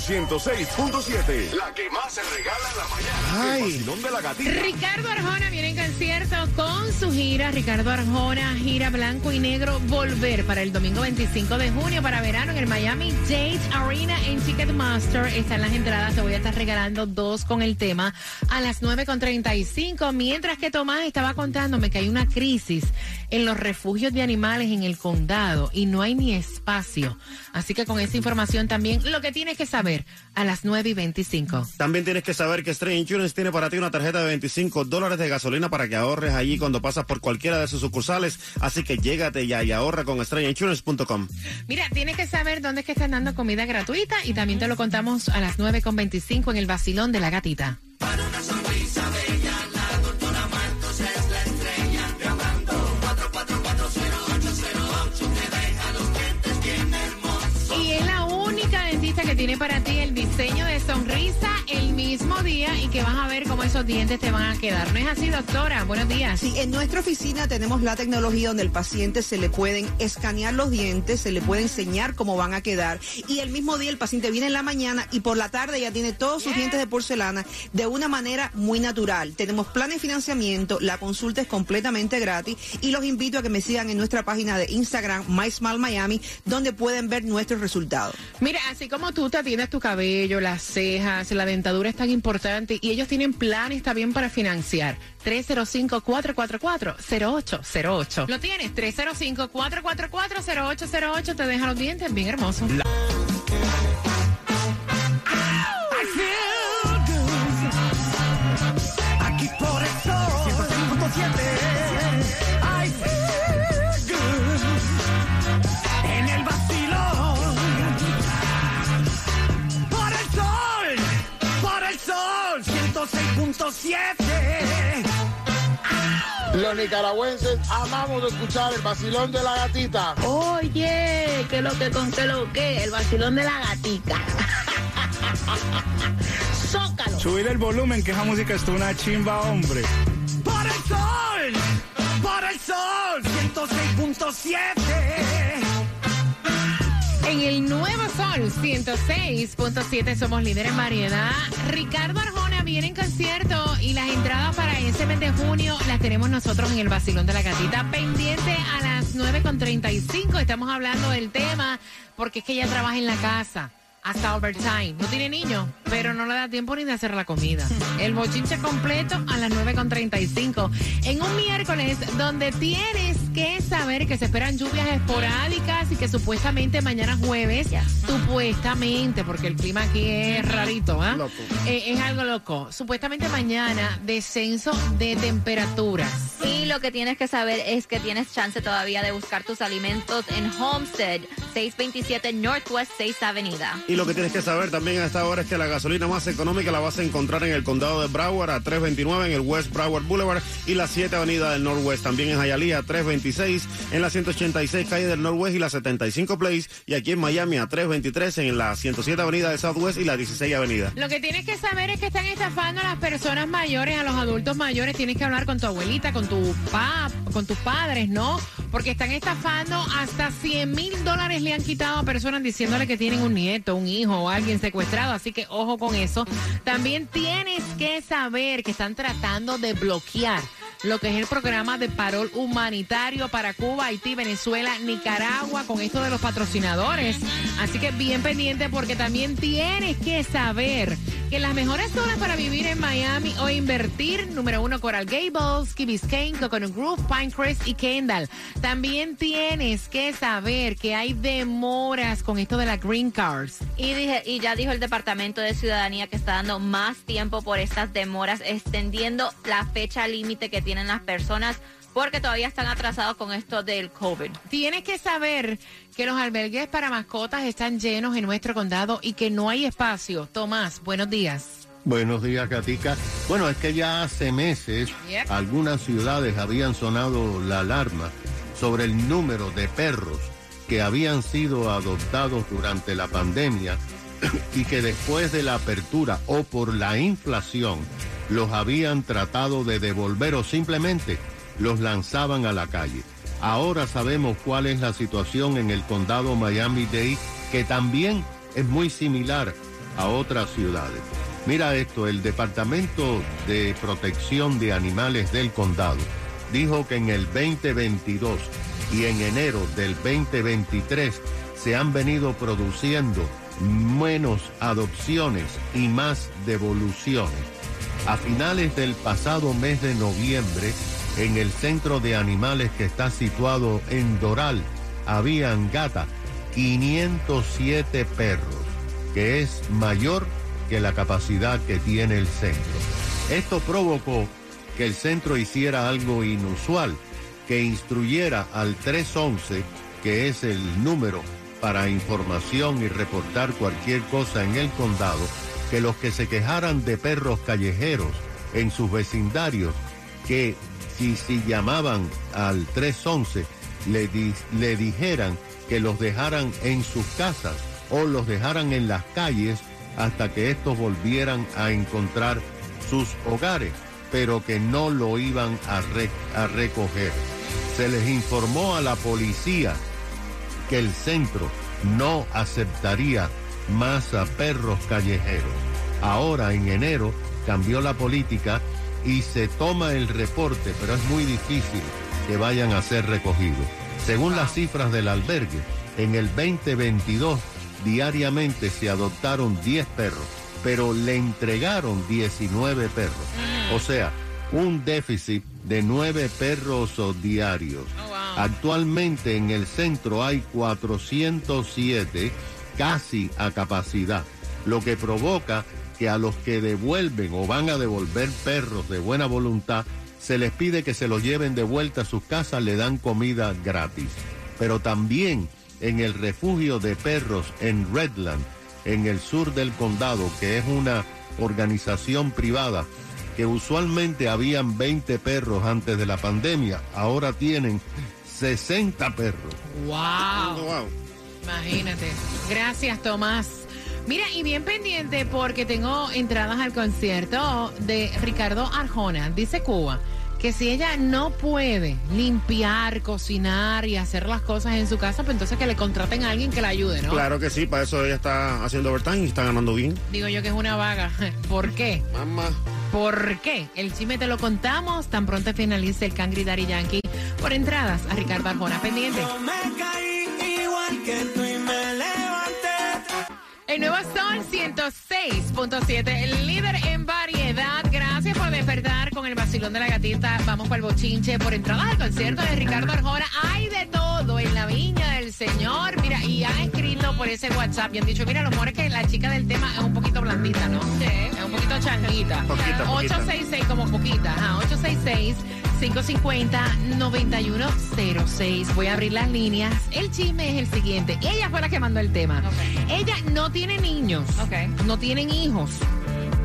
106.7. La que más se regala en la mañana. El vacilón de la gatita. Ricardo Arjona viene en concierto con su gira. Ricardo Arjona, gira blanco y negro, volver para el domingo 25 de junio para verano en el Miami Dade Arena en Ticketmaster. Están las entradas, te voy a estar regalando dos con el tema a las 9.35. Mientras que Tomás estaba contándome que hay una crisis en los refugios de animales en el condado y no hay ni espacio. Así que con esa información también lo que tienes que saber a las 9 y 25. También tienes que saber que Stray Insurance tiene para ti una tarjeta de 25 dólares de gasolina para que ahorres allí cuando pasas por cualquiera de sus sucursales. Así que llégate ya y ahorra con StrayInsurance.com. Mira, tienes que saber dónde es que están dando comida gratuita y también te lo contamos a las 9 con 25 en el vacilón de la gatita. Y tiene para ti el diseño de sonrisa el mismo día y que vas a ver cómo esos dientes te van a quedar. ¿No es así, doctora? Buenos días. Sí, en nuestra oficina tenemos la tecnología donde el paciente se le pueden escanear los dientes, se le puede enseñar cómo van a quedar y el mismo día el paciente viene en la mañana y por la tarde ya tiene todos sus dientes de porcelana de una manera muy natural. Tenemos plan de financiamiento, la consulta es completamente gratis y los invito a que me sigan en nuestra página de Instagram, MySmileMiami, donde pueden ver nuestros resultados. Mira, así como tú te atiendes tu cabello, las cejas, la dentadura es tan importante y ellos tienen planes también para financiar. 305-444-0808. ¿Lo tienes? 305-444-0808. Te deja los dientes bien hermosos. Aquí Los nicaragüenses amamos escuchar el vacilón de la gatita. Oye, que lo que con que lo que, el vacilón de la gatica. Zócalo. Subir el volumen, que esa música es una chimba, hombre. Por el sol Por el sol 106.7 En el Nuevo Sol 106.7 somos líderes en variedad. Ricardo Arjona viene en concierto y las entradas para ese mes de junio las tenemos nosotros en el Basilón de la Gatita. Pendiente a las 9.35 estamos hablando del tema porque es que ella trabaja en la casa. Hasta overtime. No tiene niños, pero no le da tiempo ni de hacer la comida. El bochinche completo a las 9.35. En un miércoles donde tienes que saber que se esperan lluvias esporádicas y que supuestamente mañana jueves, supuestamente, porque el clima aquí es rarito, ¿ah? Loco. Eh, es algo loco. Supuestamente mañana descenso de temperaturas. Y lo que tienes que saber es que tienes chance todavía de buscar tus alimentos en Homestead, 627 Northwest 6 Avenida. Y lo que tienes que saber también a esta hora es que la gasolina más económica la vas a encontrar en el condado de Broward a 329 en el West Broward Boulevard y la 7 Avenida del Northwest. También en Hialeah a 326 en la 186 calle del Northwest y la 75 Place. Y aquí en Miami a 323 en la 107 Avenida del Southwest y la 16 Avenida. Lo que tienes que saber es que están estafando a las personas mayores, a los adultos mayores. Tienes que hablar con tu abuelita, con tu pap, con tus padres, ¿no? Porque están estafando hasta 100 mil dólares le han quitado a personas diciéndole que tienen un nieto, un hijo o alguien secuestrado. Así que ojo con eso. También tienes que saber que están tratando de bloquear lo que es el programa de parol humanitario para Cuba, Haití, Venezuela, Nicaragua, con esto de los patrocinadores. Así que bien pendiente porque también tienes que saber que las mejores zonas para vivir en Miami o invertir, número uno, Coral Gables, Key Biscayne, Coconut Grove, Pinecrest y Kendall. También tienes que saber que hay demoras con esto de la Green Cards. Y, dije, y ya dijo el Departamento de Ciudadanía que está dando más tiempo por estas demoras, extendiendo la fecha límite que tienen las personas porque todavía están atrasados con esto del COVID. Tienes que saber que los albergues para mascotas están llenos en nuestro condado y que no hay espacio. Tomás, buenos días. Buenos días, Katica. Bueno, es que ya hace meses Yep. algunas ciudades habían sonado la alarma sobre el número de perros que habían sido adoptados durante la pandemia y que después de la apertura o por la inflación los habían tratado de devolver o simplemente los lanzaban a la calle. Ahora sabemos cuál es la situación en el condado Miami-Dade, que también es muy similar a otras ciudades. Mira esto, el Departamento de Protección de Animales del condado dijo que en el 2022 y en enero del 2023 se han venido produciendo menos adopciones y más devoluciones. A finales del pasado mes de noviembre, en el centro de animales que está situado en Doral, habían gata 507 perros, que es mayor que la capacidad que tiene el centro. Esto provocó que el centro hiciera algo inusual, que instruyera al 311, que es el número para información y reportar cualquier cosa en el condado, que los que se quejaran de perros callejeros en sus vecindarios, que si, si llamaban al 311, le, le dijeran que los dejaran en sus casas o los dejaran en las calles hasta que estos volvieran a encontrar sus hogares, pero que no lo iban a, a recoger. Se les informó a la policía que el centro no aceptaría más a perros callejeros. Ahora en enero cambió la política y se toma el reporte, pero es muy difícil que vayan a ser recogidos. Según las cifras del albergue, en el 2022 diariamente se adoptaron 10 perros, pero le entregaron 19 perros. O sea, un déficit de 9 perros diarios. Actualmente en el centro hay 407 casi a capacidad, lo que provoca que a los que devuelven o van a devolver perros de buena voluntad, se les pide que se los lleven de vuelta a sus casas, le dan comida gratis. Pero también en el refugio de perros en Redland, en el sur del condado, que es una organización privada, que usualmente habían 20 perros antes de la pandemia, ahora tienen 60 perros. Wow. Imagínate. Gracias, Tomás. Mira, y bien pendiente porque tengo entradas al concierto de Ricardo Arjona. Dice Cuba que si ella no puede limpiar, cocinar y hacer las cosas en su casa, pues entonces que le contraten a alguien que la ayude, ¿no? Claro que sí, para eso ella está haciendo overtime y está ganando bien. Digo yo que es una vaga. ¿Por qué? Mamá. ¿Por qué? El chisme te lo contamos tan pronto finalice el Cangri Daddy Yankee por entradas a Ricardo Arjona. Pendiente. El nuevo Sol 106.7, el líder en variedad. Gracias por despertar con el vacilón de la gatita. Vamos para el bochinche por entrada al concierto de Ricardo Arjona. Hay de todo en la viña del Señor. Mira, y han escrito por ese WhatsApp y han dicho, mira, lo mejor es que la chica del tema es un poquito blandita, ¿no? Sí. Es un poquito changuita. 866 como poquita. Ajá, 866 550-9106. Voy a abrir las líneas. El chisme es el siguiente. Ella fue la que mandó el tema. Ella no tiene niños. No tienen hijos.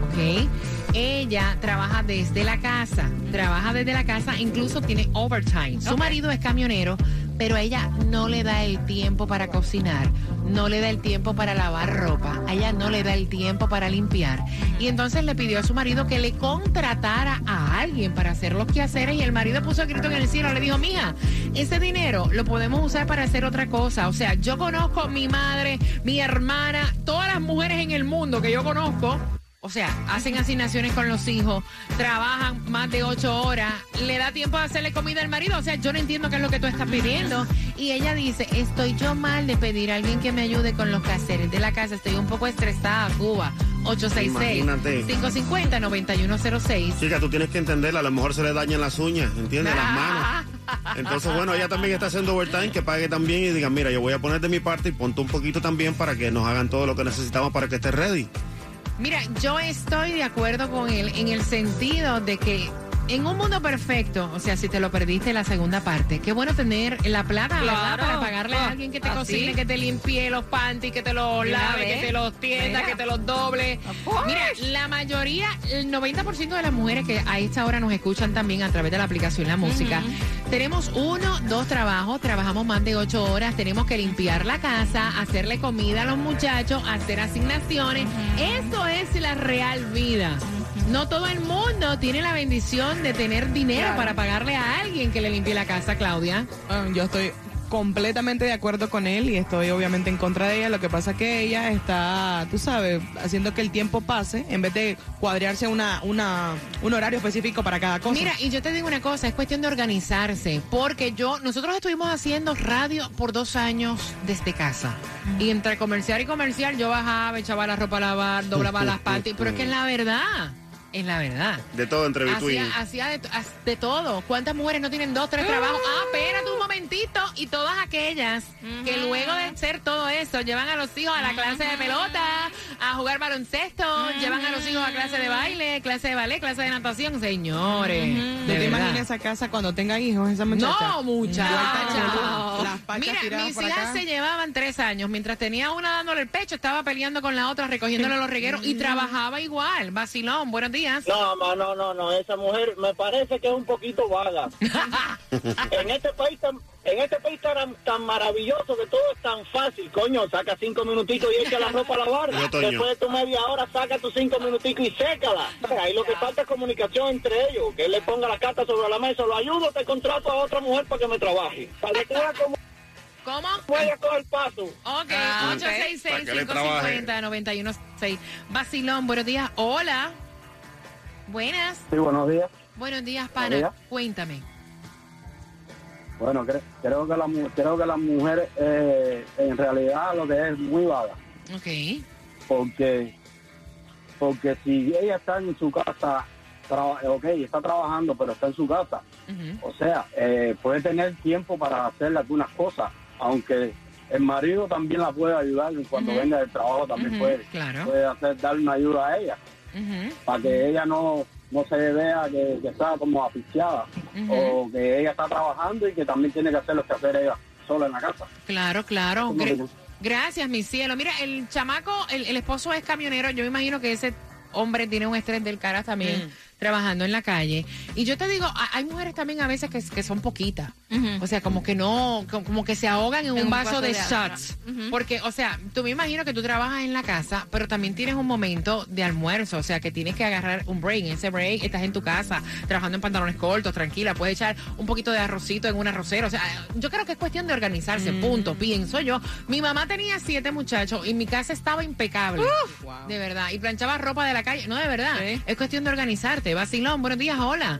¿Ok? Ella trabaja desde la casa. Trabaja desde la casa. Incluso tiene overtime. Su marido es camionero pero ella no le da el tiempo para cocinar, no le da el tiempo para lavar ropa, a ella no le da el tiempo para limpiar. Y entonces le pidió a su marido que le contratara a alguien para hacer los quehaceres y el marido puso el grito en el cielo, le dijo, mija, ese dinero lo podemos usar para hacer otra cosa. O sea, yo conozco a mi madre, mi hermana, todas las mujeres en el mundo que yo conozco o sea, hacen asignaciones con los hijos, trabajan más de ocho horas, le da tiempo de hacerle comida al marido. O sea, yo no entiendo qué es lo que tú estás pidiendo. Y ella dice, estoy yo mal de pedir a alguien que me ayude con los quehaceres de la casa. Estoy un poco estresada, Cuba. 866-550-9106. Chica, tú tienes que entenderla. A lo mejor se le dañan las uñas, ¿entiendes? Las manos. Entonces, bueno, ella también está haciendo overtime, que pague también y diga, mira, yo voy a poner de mi parte y ponte un poquito también para que nos hagan todo lo que necesitamos para que esté ready. Mira, yo estoy de acuerdo con él en el sentido de que en un mundo perfecto, o sea, si te lo perdiste la segunda parte, qué bueno tener la plata. Para pagarle a Ah, alguien que te así. cocine, que te limpie los panties, que te los lave, que te los tienda, Mira. que te los doble. Mira, la mayoría, el 90% de las mujeres que a esta hora nos escuchan también a través de la aplicación La Música, tenemos uno, dos trabajos, trabajamos más de ocho horas, tenemos que limpiar la casa, hacerle comida a los muchachos, hacer asignaciones. Eso es la real vida. No todo el mundo tiene la bendición de tener dinero para pagarle a alguien que le limpie la casa, Claudia. Ah, yo estoy completamente de acuerdo con él y estoy obviamente en contra de ella. Lo que pasa es que ella está, tú sabes, haciendo que el tiempo pase en vez de cuadrearse una, una, un horario específico para cada cosa. Mira, y yo te digo una cosa, es cuestión de organizarse, porque yo, nosotros estuvimos haciendo radio por dos años desde casa. Y entre comercial y comercial yo bajaba, echaba la ropa a lavar, doblaba las panties, pero es que es la verdad, es la verdad. De todo entre between. Hacía, hacía de, de todo. ¿Cuántas mujeres no tienen dos, tres trabajos? Ah, espérate un momentito. Y todas aquellas que luego de hacer todo eso llevan a los hijos a la clase de pelota, a jugar baloncesto, llevan a los hijos a clase de baile, clase de ballet, clase de natación. Señores, ¿Tú de te imaginas esa casa cuando tengan hijos, esa muchacha? No, muchacha. Las pachas Mira, mis hijas acá. se llevaban tres años. Mientras tenía una dándole el pecho, estaba peleando con la otra, recogiéndole los regueros y trabajaba igual. Vacilón, buenos días. No, no, no, no, no, esa mujer me parece que es un poquito vaga. en este país tan, en este país tan, tan maravilloso que todo es tan fácil, coño, saca cinco minutitos y echa la ropa a lavar. Yo, Toño. Después de tu media hora saca tus cinco minuticos y sécala. Ahí lo que falta es comunicación entre ellos, que él le ponga la carta sobre la mesa, lo ayudo, te contrato a otra mujer para que me trabaje. Para que tú veas cómo voy a coger paso. Ok, Ah, ok. Para que le 866-550-916. Vacilón, buenos días. Hola. Buenas. Sí, buenos días. Buenos días, pana. Buenos días. Cuéntame. Bueno, cre- creo que la, creo que la mujer eh, en realidad lo que es muy vaga. Ok. porque porque si ella está en su casa ok está trabajando pero está en su casa o sea eh, puede tener tiempo para hacer algunas cosas aunque el marido también la puede ayudar cuando venga del trabajo también puede claro. puede hacer darle una ayuda a ella Para que ella no no se vea que, que está como asfixiada o que ella está trabajando y que también tiene que hacer lo que hacer ella sola en la casa Claro, claro. Gracias, mi cielo. Mira, el chamaco, el, el esposo es camionero. Yo me imagino que ese hombre tiene un estrés del cara también trabajando en la calle. Y yo te digo, hay mujeres también a veces que, que son poquitas. O sea, como que no, co- como que se ahogan en, un, vaso, de, shots. Porque, o sea, tú me imagino que tú trabajas en la casa, pero también tienes un momento de almuerzo. O sea, que tienes que agarrar un break. En ese break estás en tu casa, trabajando en pantalones cortos, tranquila. Puedes echar un poquito de arrocito en una arrocera. O sea, yo creo que es cuestión de organizarse, punto. Pienso yo. Mi mamá tenía siete muchachos y mi casa estaba impecable. De verdad. Y planchaba ropa de la calle. No, de verdad. Es cuestión de organizarte. Vacilón, buenos días, hola.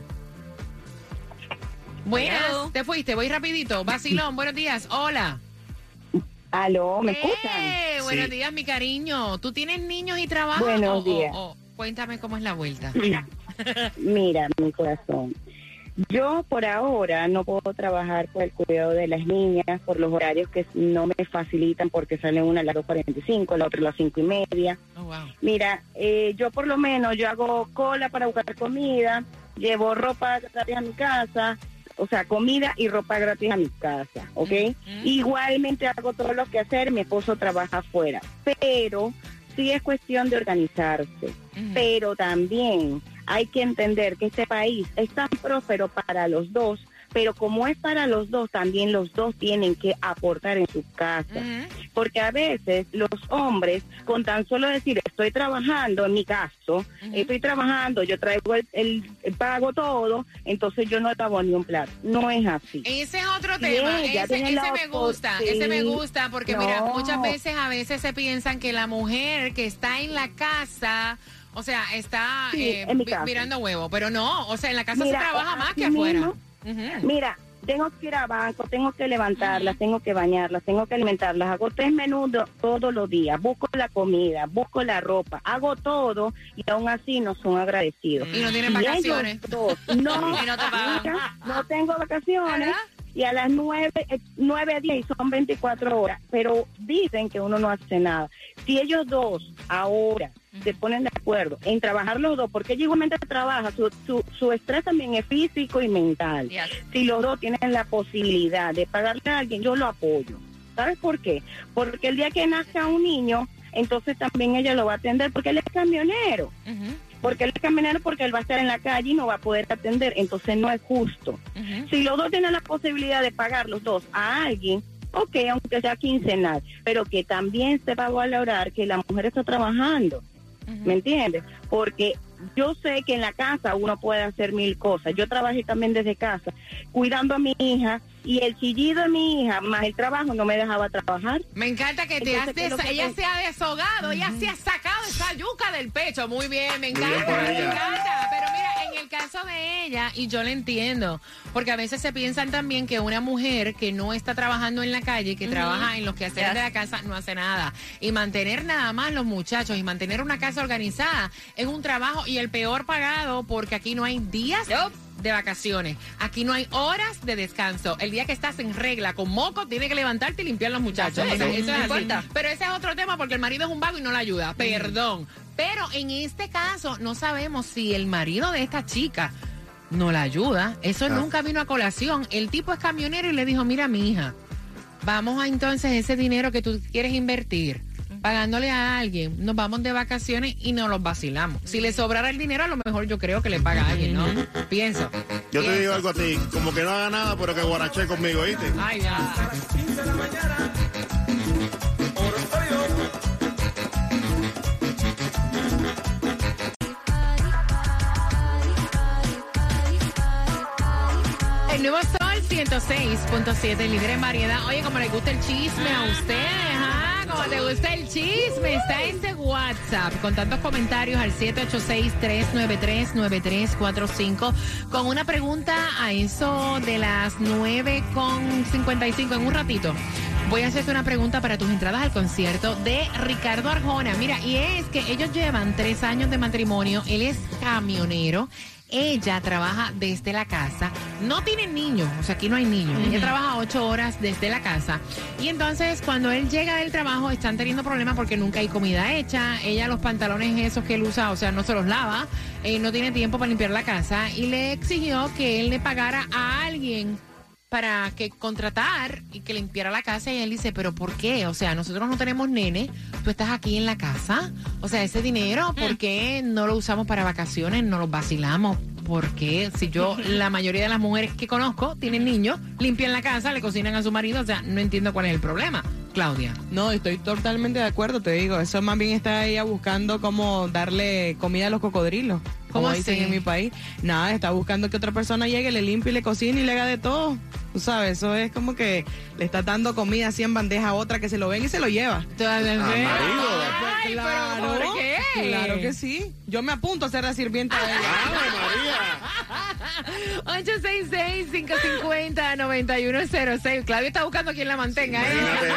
Buenas, Hello. te fuiste, voy rapidito. Vacilón, buenos días, hola. Aló, ¿me Eh, escuchan? Buenos Sí. días, mi cariño. ¿Tú tienes niños y trabajas? Buenos días. cuéntame cómo es la vuelta. Mira, mi corazón. Yo por ahora no puedo trabajar por el cuidado de las niñas, por los horarios que no me facilitan porque sale una a las 2.45, la otra a las cinco y media. Oh, wow. Mira, eh, yo por lo menos yo hago cola para buscar comida, llevo ropa gratis a mi casa, o sea, comida y ropa gratis a mi casa, ¿ok? Mm, mm. Igualmente hago todo lo que hacer, mi esposo trabaja afuera, pero sí es cuestión de organizarse, pero también hay que entender que este país es tan próspero para los dos, pero como es para los dos, también los dos tienen que aportar en su casa Ujú. porque a veces los hombres con tan solo decir estoy trabajando en mi caso estoy trabajando yo traigo el, el- el pago todo entonces yo no pago ni un plato no es así Ese es otro tema. Ese, ese me gusta. Ese me gusta porque, mira, muchas veces a veces se piensan que la mujer que está en la casa. O sea, está Sí, eh, en mi vi- casa. mirando huevo, pero no, o sea, en la casa Mira, se trabaja más que afuera. mira tengo que ir a banco, tengo que levantarlas, tengo que bañarlas, tengo que alimentarlas, hago tres menús do- todos los días, busco la comida, busco la ropa, hago todo y aún así no son agradecidos. Y no tienen vacaciones. dos, no, Y no te tengo vacaciones. Y a las 9, eh, 9 a 10 son 24 horas, pero dicen que uno no hace nada. Si ellos dos ahora se ponen de acuerdo en trabajar los dos, porque ella igualmente trabaja, su, su, su estrés también es físico y mental. Si los dos tienen la posibilidad de pagarle a alguien, yo lo apoyo. ¿Sabes por qué? Porque el día que nazca un niño, entonces también ella lo va a atender porque él es camionero. Porque él es camionero porque él va a estar en la calle y no va a poder atender. Entonces no es justo. Si los dos tienen la posibilidad de pagar los dos a alguien, ok, aunque sea quincenal, pero que también se va a valorar que la mujer está trabajando. ¿Me entiendes? Porque yo sé que en la casa uno puede hacer mil cosas. Yo trabajé también desde casa, cuidando a mi hija y el chillido de mi hija más el trabajo no me dejaba trabajar. Me encanta que te Entonces, has ¿qué es lo que ella te- se ha desahogado, ella se ha sacado esa yuca del pecho. Muy bien, me bien encanta, me ella. encanta. Pero mira, en el caso de ella, y yo le entiendo, porque a veces se piensan también que una mujer que no está trabajando en la calle, que trabaja en los quehaceres Yes. de la casa, no hace nada. Y mantener nada más los muchachos y mantener una casa organizada es un trabajo y el peor pagado porque aquí no hay días de vacaciones. Aquí no hay horas de descanso. El día que estás en regla con moco, tienes que levantarte y limpiar los muchachos. Sí, O sea, no eso es así. importa. Pero ese es otro tema porque el marido es un vago y no la ayuda. Perdón. Pero en este caso no sabemos si el marido de esta chica no la ayuda. Eso Ah. nunca vino a colación. El tipo es camionero y le dijo, mira mi hija, vamos a entonces ese dinero que tú quieres invertir. Pagándole a alguien, nos vamos de vacaciones y nos los vacilamos. Si le sobrara el dinero, a lo mejor yo creo que le paga a alguien, ¿no? Pienso. Yo te digo algo a ti, como que no haga nada, pero que guarache conmigo, ¿viste? Ay, ya. El nuevo Sol 106.7, líder en variedad. Oye, como le gusta el chisme a ustedes, gusta el chisme, está este WhatsApp con tantos comentarios al 786-393-9345 con una pregunta a eso de las 9.55 en un ratito. Voy a hacerte una pregunta para tus entradas al concierto de Ricardo Arjona. Mira, y es que ellos llevan tres años de matrimonio. Él es camionero. Ella trabaja desde la casa. No tienen niños, o sea, aquí no hay niños. Ella trabaja ocho horas desde la casa. Y entonces, cuando él llega del trabajo, están teniendo problemas porque nunca hay comida hecha. Ella, los pantalones esos que él usa, o sea, no se los lava. Eh, no tiene tiempo para limpiar la casa. Y le exigió que él le pagara a alguien para que contratar y que limpiara la casa y él dice, pero ¿por qué? O sea, nosotros no tenemos nene, tú estás aquí en la casa, o sea, ese dinero, ¿por qué no lo usamos para vacaciones, no los vacilamos? Porque si yo, la mayoría de las mujeres que conozco tienen niños, limpian la casa, le cocinan a su marido, o sea, no entiendo cuál es el problema, Claudia. No, estoy totalmente de acuerdo, te digo. Eso más bien está ella buscando cómo darle comida a los cocodrilos. Como ¿Cómo dicen así? en mi país. Nada, está buscando que otra persona llegue, le limpie, le cocine y le haga de todo. Tú sabes, eso es como que le está dando comida así en bandeja a otra que se lo ven y se lo lleva. Ay, pero ¿por qué? Claro que sí. Yo me apunto a ser la sirvienta de ella. 866-550-9106. Claudia está buscando quien la mantenga, ¿eh? Imagínate.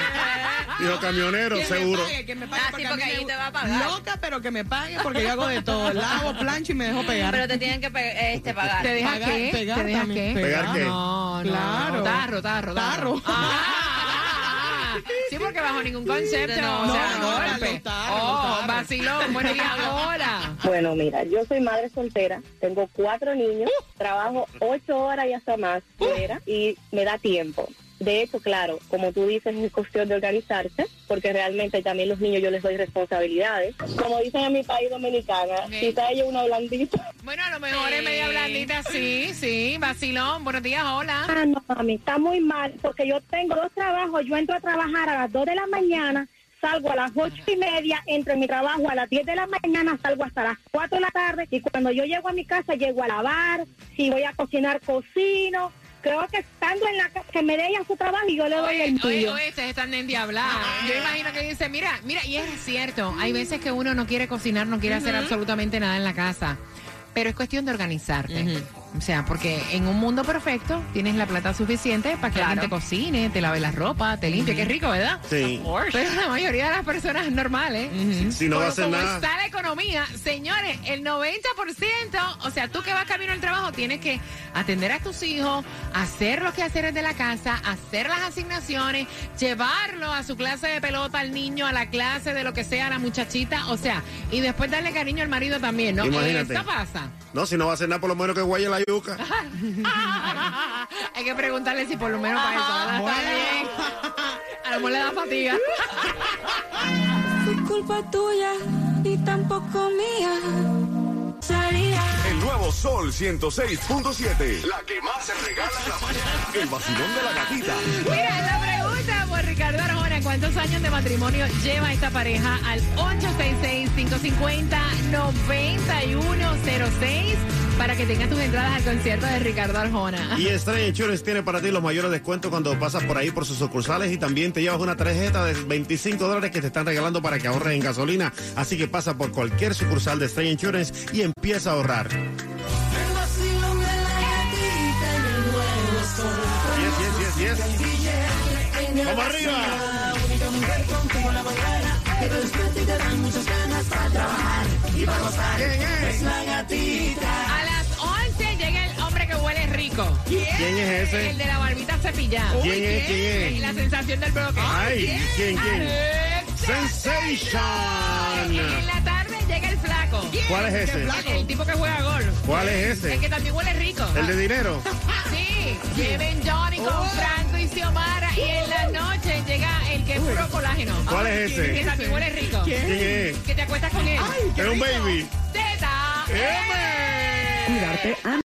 Dijo camionero, Que me seguro. pague, que me pague, Ah, porque sí, a ahí me- te va a pagar. Loca, pero que me pague porque yo hago de todo. Lavo, plancho y me dejo pegar. Pero te tienen que pe- este, pagar. ¿Te deja Pagar, qué? pegar ¿Te deja también. qué? ¿Pegar qué? No, no, Claro. Tarro, tarro, tarro. Tarro. Ah, sí, porque bajo ningún concepto. No, o sea, no, golpe. los tarros, Oh, los vacilón. Buenos días, hola. Bueno, mira, yo soy madre soltera, tengo cuatro niños, trabajo ocho horas y hasta más fuera y me da tiempo. De hecho, claro, como tú dices, es cuestión de organizarse, porque realmente también los niños yo les doy responsabilidades. Como dicen en mi país dominicana, Ok. quizá ella una blandita. Bueno, a lo mejor es Sí. media blandita, sí, sí. Vacilón. Buenos días, hola. Ah, no, mami, está muy mal, porque yo tengo dos trabajos, yo entro a trabajar a las dos de la mañana, salgo a las ocho y media, entro en mi trabajo a las 10 de la mañana, salgo hasta las 4 de la tarde, y cuando yo llego a mi casa, llego a lavar, si voy a cocinar, cocino. Creo que estando en la casa, que me dejan su trabajo y yo le doy Oye, el oye, mío. oye, ustedes están de endiablados. Yo imagino que dice, mira, mira, y es cierto, hay veces que uno no quiere cocinar, no quiere hacer absolutamente nada en la casa, pero es cuestión de organizarte. O sea, porque en un mundo perfecto tienes la plata suficiente para que Claro. alguien te cocine, te lave la ropa, te limpie. Qué rico, ¿verdad? Sí. Pero la mayoría de las personas normales, Si no va a como- hacer como nada. está la economía, señores, el 90%, o sea, tú que vas camino al trabajo, tienes que atender a tus hijos, hacer los quehaceres de la casa, hacer las asignaciones, llevarlo a su clase de pelota al niño, a la clase de lo que sea, a la muchachita, o sea, y después darle cariño al marido también, ¿no? Imagínate. Eso pasa. No, si no va a hacer nada, por lo menos que guaye la yuca. Hay que preguntarle si por lo menos para eso ¿verdad? está bien. A lo mejor le da fatiga. Fue culpa tuya y tampoco mía. Salía. El nuevo Sol 106.7. La que más se regala en la mañana. El vacilón de la gatita. Mira, la pregunta por Ricardo Arjona, ¿cuántos años de matrimonio lleva esta pareja? Al 866-550-9106 para que tengas tus entradas al concierto de Ricardo Arjona. Y Estrella Insurance tiene para ti los mayores descuentos cuando pasas por ahí por sus sucursales y también te llevas una tarjeta de 25 dólares que te están regalando para que ahorres en gasolina. Así que pasa por cualquier sucursal de Estrella Insurance y empieza a ahorrar. El vacilón de la gatita en el nuevo sol. Yes, yes, yes, yes. El DJ en el ¡Vamos arriba! te dan muchas ganas para trabajar y para gozar. ¿Quién es? Es la gatita. Rico. ¿Quién es ese? El de la barbita cepillada. ¿Quién es? ¿Quién es? La sensación del bloque. Ay, ¿quién, quién? Sensation. En la tarde llega el flaco. ¿Cuál es ese? El tipo que juega golf. ¿Cuál es El ese? que también huele rico. ¿El de dinero? Sí, lleven Johnny con Franco y Xiomara y en la noche llega el que es puro colágeno. ¿Cuál es ese? Que también huele rico. ¿Quién es? Que te acuestas con él. Es un baby. Zeta. ¡Eme! Cuidarte